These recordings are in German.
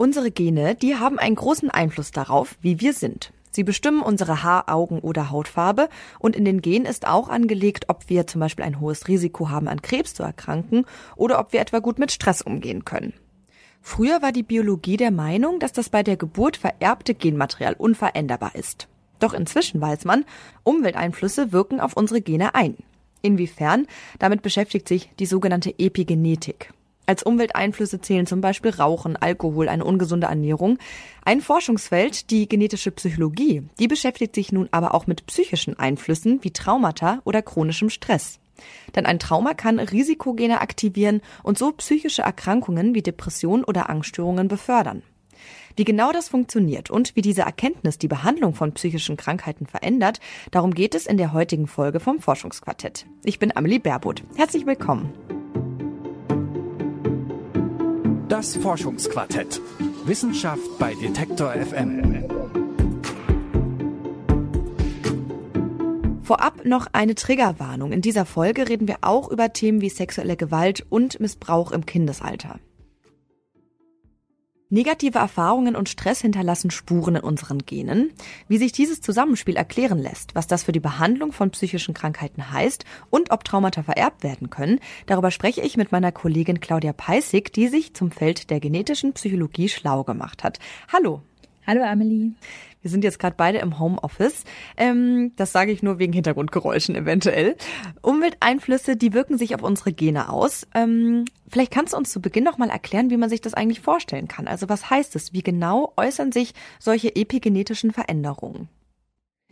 Unsere Gene, die haben einen großen Einfluss darauf, wie wir sind. Sie bestimmen unsere Haar-, Augen- oder Hautfarbe und in den Genen ist auch angelegt, ob wir zum Beispiel ein hohes Risiko haben, an Krebs zu erkranken oder ob wir etwa gut mit Stress umgehen können. Früher war die Biologie der Meinung, dass das bei der Geburt vererbte Genmaterial unveränderbar ist. Doch inzwischen weiß man, Umwelteinflüsse wirken auf unsere Gene ein. Inwiefern? Damit beschäftigt sich die sogenannte Epigenetik. Als Umwelteinflüsse zählen zum Beispiel Rauchen, Alkohol, eine ungesunde Ernährung. Ein Forschungsfeld, die genetische Psychologie, die beschäftigt sich nun aber auch mit psychischen Einflüssen wie Traumata oder chronischem Stress. Denn ein Trauma kann Risikogene aktivieren und so psychische Erkrankungen wie Depression oder Angststörungen befördern. Wie genau das funktioniert und wie diese Erkenntnis die Behandlung von psychischen Krankheiten verändert, darum geht es in der heutigen Folge vom Forschungsquartett. Ich bin Amelie Baerbuth. Herzlich willkommen. Das Forschungsquartett. Wissenschaft bei Detektor FM. Vorab noch eine Triggerwarnung. In dieser Folge reden wir auch über Themen wie sexuelle Gewalt und Missbrauch im Kindesalter. Negative Erfahrungen und Stress hinterlassen Spuren in unseren Genen. Wie sich dieses Zusammenspiel erklären lässt, was das für die Behandlung von psychischen Krankheiten heißt und ob Traumata vererbt werden können, darüber spreche ich mit meiner Kollegin Claudia Peissig, die sich zum Feld der genetischen Psychologie schlau gemacht hat. Hallo. Hallo Amelie. Wir sind jetzt gerade beide im Homeoffice. Ähm, das sage ich nur wegen Hintergrundgeräuschen eventuell. Umwelteinflüsse, die wirken sich auf unsere Gene aus. Ähm, vielleicht kannst du uns zu Beginn noch mal erklären, wie man sich das eigentlich vorstellen kann. Also was heißt es? Wie genau äußern sich solche epigenetischen Veränderungen?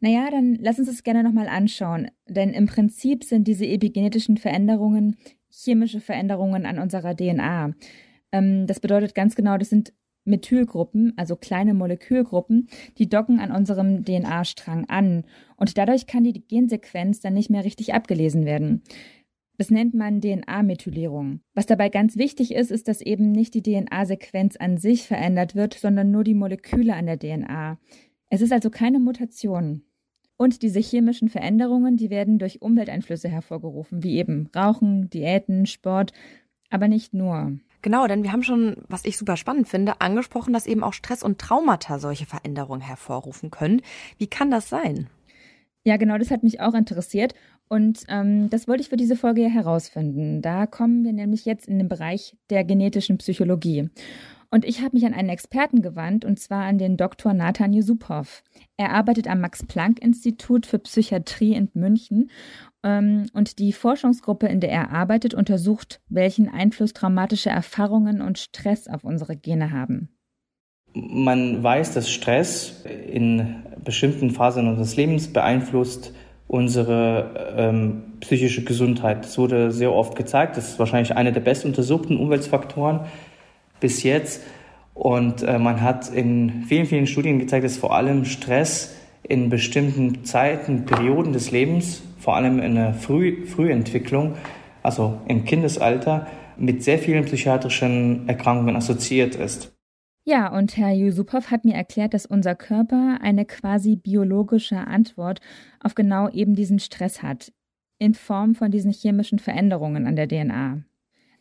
Naja, dann lass uns das gerne nochmal anschauen. Denn im Prinzip sind diese epigenetischen Veränderungen chemische Veränderungen an unserer DNA. Ähm, das bedeutet ganz genau, das sind Methylgruppen, also kleine Molekülgruppen, die docken an unserem DNA-Strang an und dadurch kann die Gensequenz dann nicht mehr richtig abgelesen werden. Das nennt man DNA-Methylierung. Was dabei ganz wichtig ist, ist, dass eben nicht die DNA-Sequenz an sich verändert wird, sondern nur die Moleküle an der DNA. Es ist also keine Mutation. Und diese chemischen Veränderungen, die werden durch Umwelteinflüsse hervorgerufen, wie eben Rauchen, Diäten, Sport, aber nicht nur. Genau, denn wir haben schon, was ich super spannend finde, angesprochen, dass eben auch Stress und Traumata solche Veränderungen hervorrufen können. Wie kann das sein? Ja, genau, das hat mich auch interessiert. Und ähm, das wollte ich für diese Folge herausfinden. Da kommen wir nämlich jetzt in den Bereich der genetischen Psychologie. Und ich habe mich an einen Experten gewandt, und zwar an den Dr. Nathan Yusupov. Er arbeitet am Max-Planck-Institut für Psychiatrie in München ähm, und die Forschungsgruppe, in der er arbeitet, untersucht, welchen Einfluss traumatische Erfahrungen und Stress auf unsere Gene haben. Man weiß, dass Stress in bestimmten Phasen unseres Lebens beeinflusst unsere ähm, psychische Gesundheit. Das wurde sehr oft gezeigt. Das ist wahrscheinlich einer der besten untersuchten Umweltfaktoren bis jetzt. Und äh, man hat in vielen, vielen Studien gezeigt, dass vor allem Stress in bestimmten Zeiten, Perioden des Lebens vor allem in der Früh Frühentwicklung, also im Kindesalter, mit sehr vielen psychiatrischen Erkrankungen assoziiert ist. Ja, und Herr Yusupov hat mir erklärt, dass unser Körper eine quasi biologische Antwort auf genau eben diesen Stress hat, in Form von diesen chemischen Veränderungen an der DNA.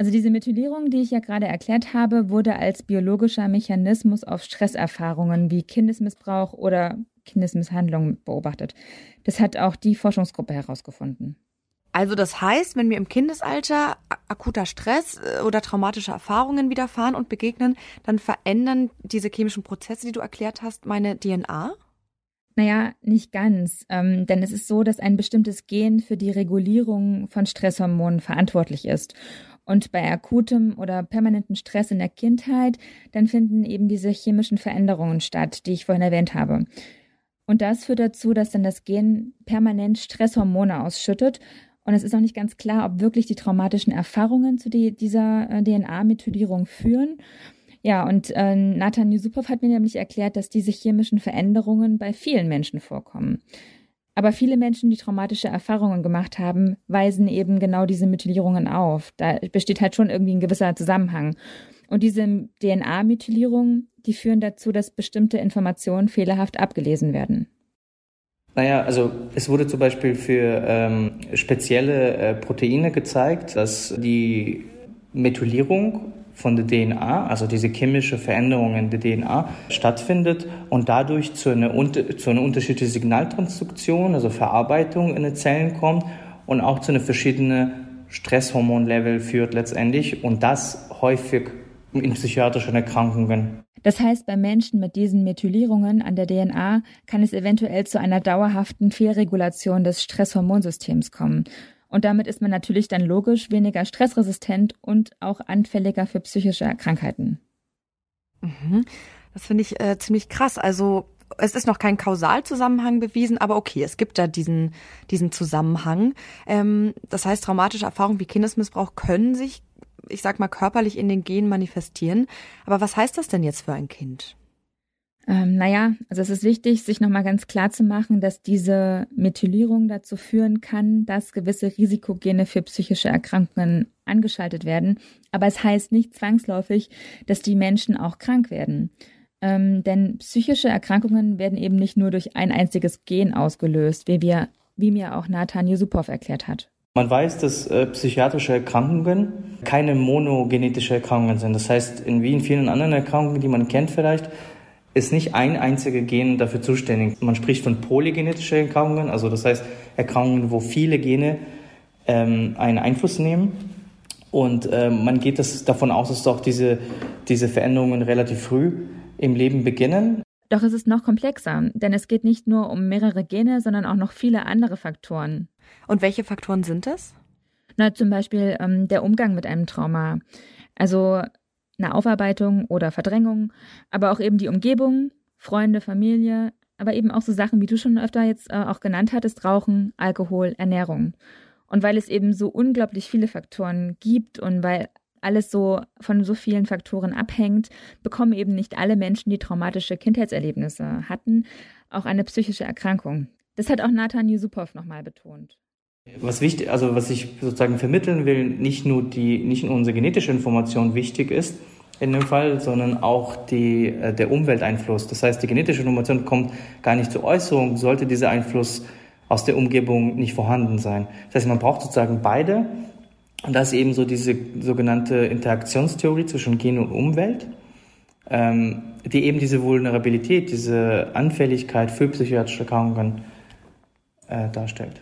Also diese Methylierung, die ich ja gerade erklärt habe, wurde als biologischer Mechanismus auf Stresserfahrungen wie Kindesmissbrauch oder Kindesmisshandlung beobachtet. Das hat auch die Forschungsgruppe herausgefunden. Also das heißt, wenn mir im Kindesalter akuter Stress äh, oder traumatische Erfahrungen widerfahren und begegnen, dann verändern diese chemischen Prozesse, die du erklärt hast, meine DNA? Naja, nicht ganz. Ähm, denn es ist so, dass ein bestimmtes Gen für die Regulierung von Stresshormonen verantwortlich ist. Und bei akutem oder permanenten Stress in der Kindheit, dann finden eben diese chemischen Veränderungen statt, die ich vorhin erwähnt habe. Und das führt dazu, dass dann das Gen permanent Stresshormone ausschüttet. Und es ist auch nicht ganz klar, ob wirklich die traumatischen Erfahrungen zu die, dieser äh, DNA-Methylierung führen. Ja, und äh, Nathan Yusupov hat mir nämlich erklärt, dass diese chemischen Veränderungen bei vielen Menschen vorkommen. Aber viele Menschen, die traumatische Erfahrungen gemacht haben, weisen eben genau diese Methylierungen auf. Da besteht halt schon irgendwie ein gewisser Zusammenhang. Und diese DNA-Methylierung, die führen dazu, dass bestimmte Informationen fehlerhaft abgelesen werden. Naja, also es wurde zum Beispiel für ähm, spezielle äh, Proteine gezeigt, dass die Methylierung von der DNA, also diese chemische Veränderung in der DNA stattfindet und dadurch zu einer, zu einer unterschiedlichen Signaltransduktion, also Verarbeitung in den Zellen kommt und auch zu einer verschiedenen Stresshormonlevel führt letztendlich und das häufig in psychiatrischen Erkrankungen. Das heißt, bei Menschen mit diesen Methylierungen an der DNA kann es eventuell zu einer dauerhaften Fehlregulation des Stresshormonsystems kommen. Und damit ist man natürlich dann logisch weniger stressresistent und auch anfälliger für psychische Krankheiten. Mhm. Das finde ich äh, ziemlich krass. Also es ist noch kein Kausalzusammenhang bewiesen, aber okay, es gibt da diesen, diesen Zusammenhang. Ähm, das heißt, traumatische Erfahrungen wie Kindesmissbrauch können sich ich sag mal, körperlich in den Genen manifestieren. Aber was heißt das denn jetzt für ein Kind? Ähm, naja, also es ist wichtig, sich nochmal ganz klar zu machen, dass diese Methylierung dazu führen kann, dass gewisse Risikogene für psychische Erkrankungen angeschaltet werden. Aber es heißt nicht zwangsläufig, dass die Menschen auch krank werden. Ähm, denn psychische Erkrankungen werden eben nicht nur durch ein einziges Gen ausgelöst, wie, wir, wie mir auch Nathan Yusupov erklärt hat. Man weiß, dass äh, psychiatrische Erkrankungen keine monogenetische Erkrankungen sind. Das heißt, in, wie in vielen anderen Erkrankungen, die man kennt vielleicht, ist nicht ein einziger Gen dafür zuständig. Man spricht von polygenetischen Erkrankungen, also das heißt Erkrankungen, wo viele Gene ähm, einen Einfluss nehmen. Und äh, man geht das davon aus, dass doch diese, diese Veränderungen relativ früh im Leben beginnen. Doch es ist noch komplexer, denn es geht nicht nur um mehrere Gene, sondern auch noch viele andere Faktoren. Und welche Faktoren sind das? Na, zum Beispiel ähm, der Umgang mit einem Trauma. Also eine Aufarbeitung oder Verdrängung, aber auch eben die Umgebung, Freunde, Familie, aber eben auch so Sachen, wie du schon öfter jetzt äh, auch genannt hattest, Rauchen, Alkohol, Ernährung. Und weil es eben so unglaublich viele Faktoren gibt und weil alles so von so vielen Faktoren abhängt, bekommen eben nicht alle Menschen, die traumatische Kindheitserlebnisse hatten, auch eine psychische Erkrankung. Das hat auch Nathan Yusupov nochmal betont. Was wichtig, also was ich sozusagen vermitteln will, nicht nur die, nicht nur unsere genetische Information wichtig ist in dem Fall, sondern auch die, äh, der Umwelteinfluss. Das heißt, die genetische Information kommt gar nicht zur Äußerung, sollte dieser Einfluss aus der Umgebung nicht vorhanden sein. Das heißt, man braucht sozusagen beide. Und das ist eben so diese sogenannte Interaktionstheorie zwischen Gen und Umwelt, ähm, die eben diese Vulnerabilität, diese Anfälligkeit für psychiatrische Erkrankungen äh, darstellt.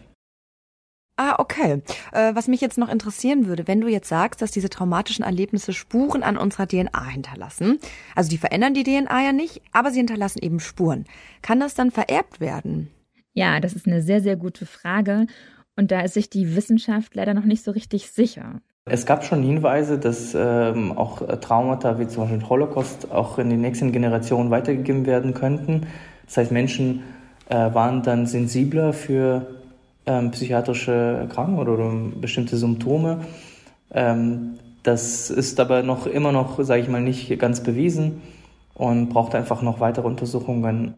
Ah, okay. Äh, was mich jetzt noch interessieren würde, wenn du jetzt sagst, dass diese traumatischen Erlebnisse Spuren an unserer DNA hinterlassen, also die verändern die DNA ja nicht, aber sie hinterlassen eben Spuren. Kann das dann vererbt werden? Ja, das ist eine sehr, sehr gute Frage. Und da ist sich die Wissenschaft leider noch nicht so richtig sicher. Es gab schon Hinweise, dass ähm, auch Traumata wie zum Beispiel Holocaust auch in die nächsten Generationen weitergegeben werden könnten. Das heißt, Menschen äh, waren dann sensibler für ähm, psychiatrische Erkrankungen oder, bestimmte Symptome. Ähm, das ist aber noch immer noch, sage ich mal, nicht ganz bewiesen und braucht einfach noch weitere Untersuchungen.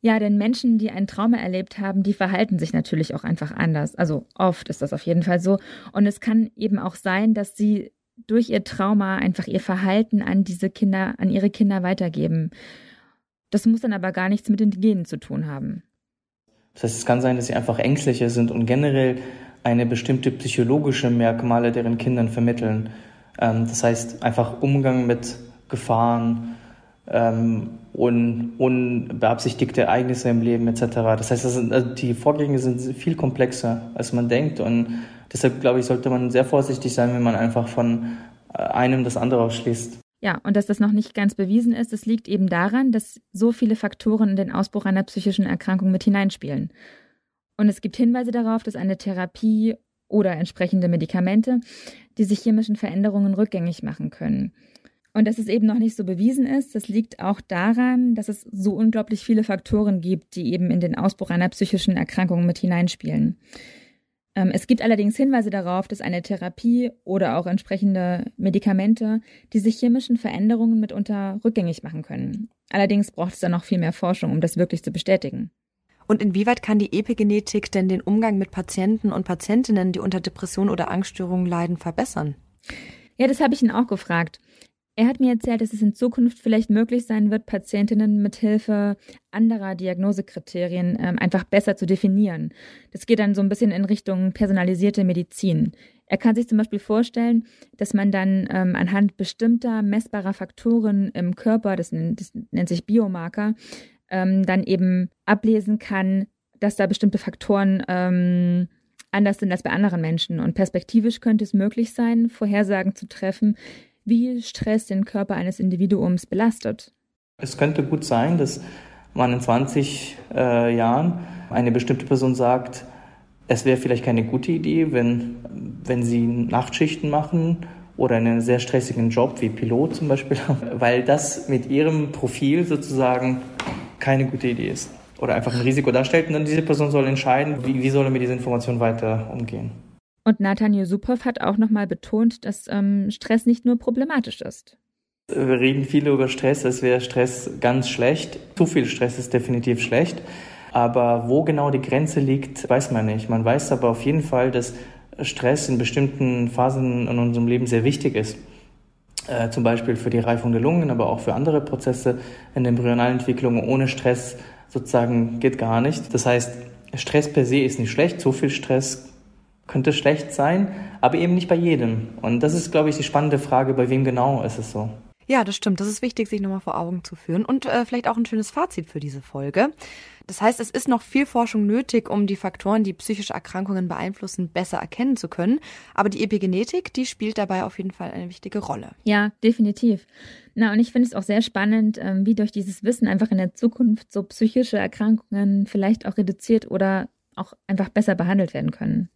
Ja, denn Menschen, die ein Trauma erlebt haben, die verhalten sich natürlich auch einfach anders. Also oft ist das auf jeden Fall so. Und es kann eben auch sein, dass sie durch ihr Trauma einfach ihr Verhalten an diese Kinder, an ihre Kinder weitergeben. Das muss dann aber gar nichts mit den Genen zu tun haben. Das heißt, es kann sein, dass sie einfach ängstlicher sind und generell eine bestimmte psychologische Merkmale deren Kindern vermitteln. Ähm, das heißt, einfach Umgang mit Gefahren, ähm, un, unbeabsichtigte Ereignisse im Leben etc. Das heißt, das sind, also die Vorgänge sind viel komplexer, als man denkt. Und deshalb, glaube ich, sollte man sehr vorsichtig sein, wenn man einfach von äh, einem das andere ausschließt. Ja, und dass das noch nicht ganz bewiesen ist, das liegt eben daran, dass so viele Faktoren in den Ausbruch einer psychischen Erkrankung mit hineinspielen. Und es gibt Hinweise darauf, dass eine Therapie oder entsprechende Medikamente diese chemischen Veränderungen rückgängig machen können. Und dass es eben noch nicht so bewiesen ist, das liegt auch daran, dass es so unglaublich viele Faktoren gibt, die eben in den Ausbruch einer psychischen Erkrankung mit hineinspielen. Ähm, es gibt allerdings Hinweise darauf, dass eine Therapie oder auch entsprechende Medikamente diese chemischen Veränderungen mitunter rückgängig machen können. Allerdings braucht es dann noch viel mehr Forschung, um das wirklich zu bestätigen. Und inwieweit kann die Epigenetik denn den Umgang mit Patienten und Patientinnen, die unter Depression oder Angststörungen leiden, verbessern? Ja, das habe ich ihn auch gefragt. Er hat mir erzählt, dass es in Zukunft vielleicht möglich sein wird, Patientinnen mit Hilfe anderer Diagnosekriterien ähm, einfach besser zu definieren. Das geht dann so ein bisschen in Richtung personalisierte Medizin. Er kann sich zum Beispiel vorstellen, dass man dann ähm, anhand bestimmter messbarer Faktoren im Körper, das, das nennt sich Biomarker, ähm, dann eben ablesen kann, dass da bestimmte Faktoren ähm, anders sind als bei anderen Menschen. Und perspektivisch könnte es möglich sein, Vorhersagen zu treffen, wie Stress den Körper eines Individuums belastet. Es könnte gut sein, dass man in 20 äh, Jahren eine bestimmte Person sagt, es wäre vielleicht keine gute Idee, wenn, wenn sie Nachtschichten machen oder einen sehr stressigen Job wie Pilot zum Beispiel, weil das mit ihrem Profil sozusagen keine gute Idee ist oder einfach ein Risiko darstellt. Und dann diese Person soll entscheiden, wie, wie soll er mit dieser Information weiter umgehen. Und Nathan Yusupov hat auch nochmal betont, dass ähm, Stress nicht nur problematisch ist. Wir reden viel über Stress, als wäre Stress ganz schlecht. Zu viel Stress ist definitiv schlecht. Aber wo genau die Grenze liegt, weiß man nicht. Man weiß aber auf jeden Fall, dass Stress in bestimmten Phasen in unserem Leben sehr wichtig ist. Äh, zum Beispiel für die Reifung der Lungen, aber auch für andere Prozesse in der Embryonalentwicklung. Ohne Stress sozusagen geht gar nicht. Das heißt, Stress per se ist nicht schlecht. So viel Stress könnte schlecht sein, aber eben nicht bei jedem. Und das ist, glaube ich, die spannende Frage, bei wem genau ist es so. Ja, das stimmt. Das ist wichtig, sich nochmal vor Augen zu führen. Und äh, vielleicht auch ein schönes Fazit für diese Folge. Das heißt, es ist noch viel Forschung nötig, um die Faktoren, die psychische Erkrankungen beeinflussen, besser erkennen zu können. Aber die Epigenetik, die spielt dabei auf jeden Fall eine wichtige Rolle. Ja, definitiv. Na, und ich finde es auch sehr spannend, ähm, wie durch dieses Wissen einfach in der Zukunft so psychische Erkrankungen vielleicht auch reduziert oder auch einfach besser behandelt werden können.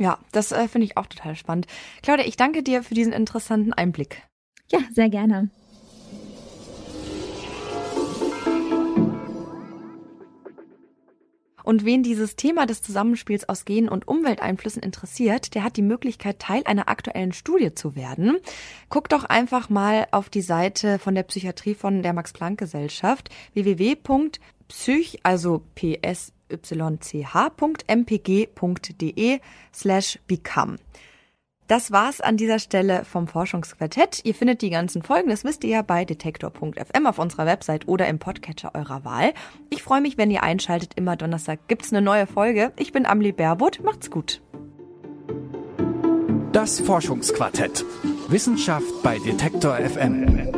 Ja, das äh, finde ich auch total spannend. Claudia, ich danke dir für diesen interessanten Einblick. Ja, sehr gerne. Und wen dieses Thema des Zusammenspiels aus Gen- und Umwelteinflüssen interessiert, der hat die Möglichkeit, Teil einer aktuellen Studie zu werden. Guck doch einfach mal auf die Seite von der Psychiatrie von der Max-Planck-Gesellschaft www.psych, also psych.mpg.de slash become. Das war's an dieser Stelle vom Forschungsquartett. Ihr findet die ganzen Folgen, das wisst ihr ja bei detektor.fm auf unserer Website oder im Podcatcher eurer Wahl. Ich freue mich, wenn ihr einschaltet. Immer Donnerstag gibt's eine neue Folge. Ich bin Amelie Baerbutt. Macht's gut. Das Forschungsquartett. Wissenschaft bei Detektor FM.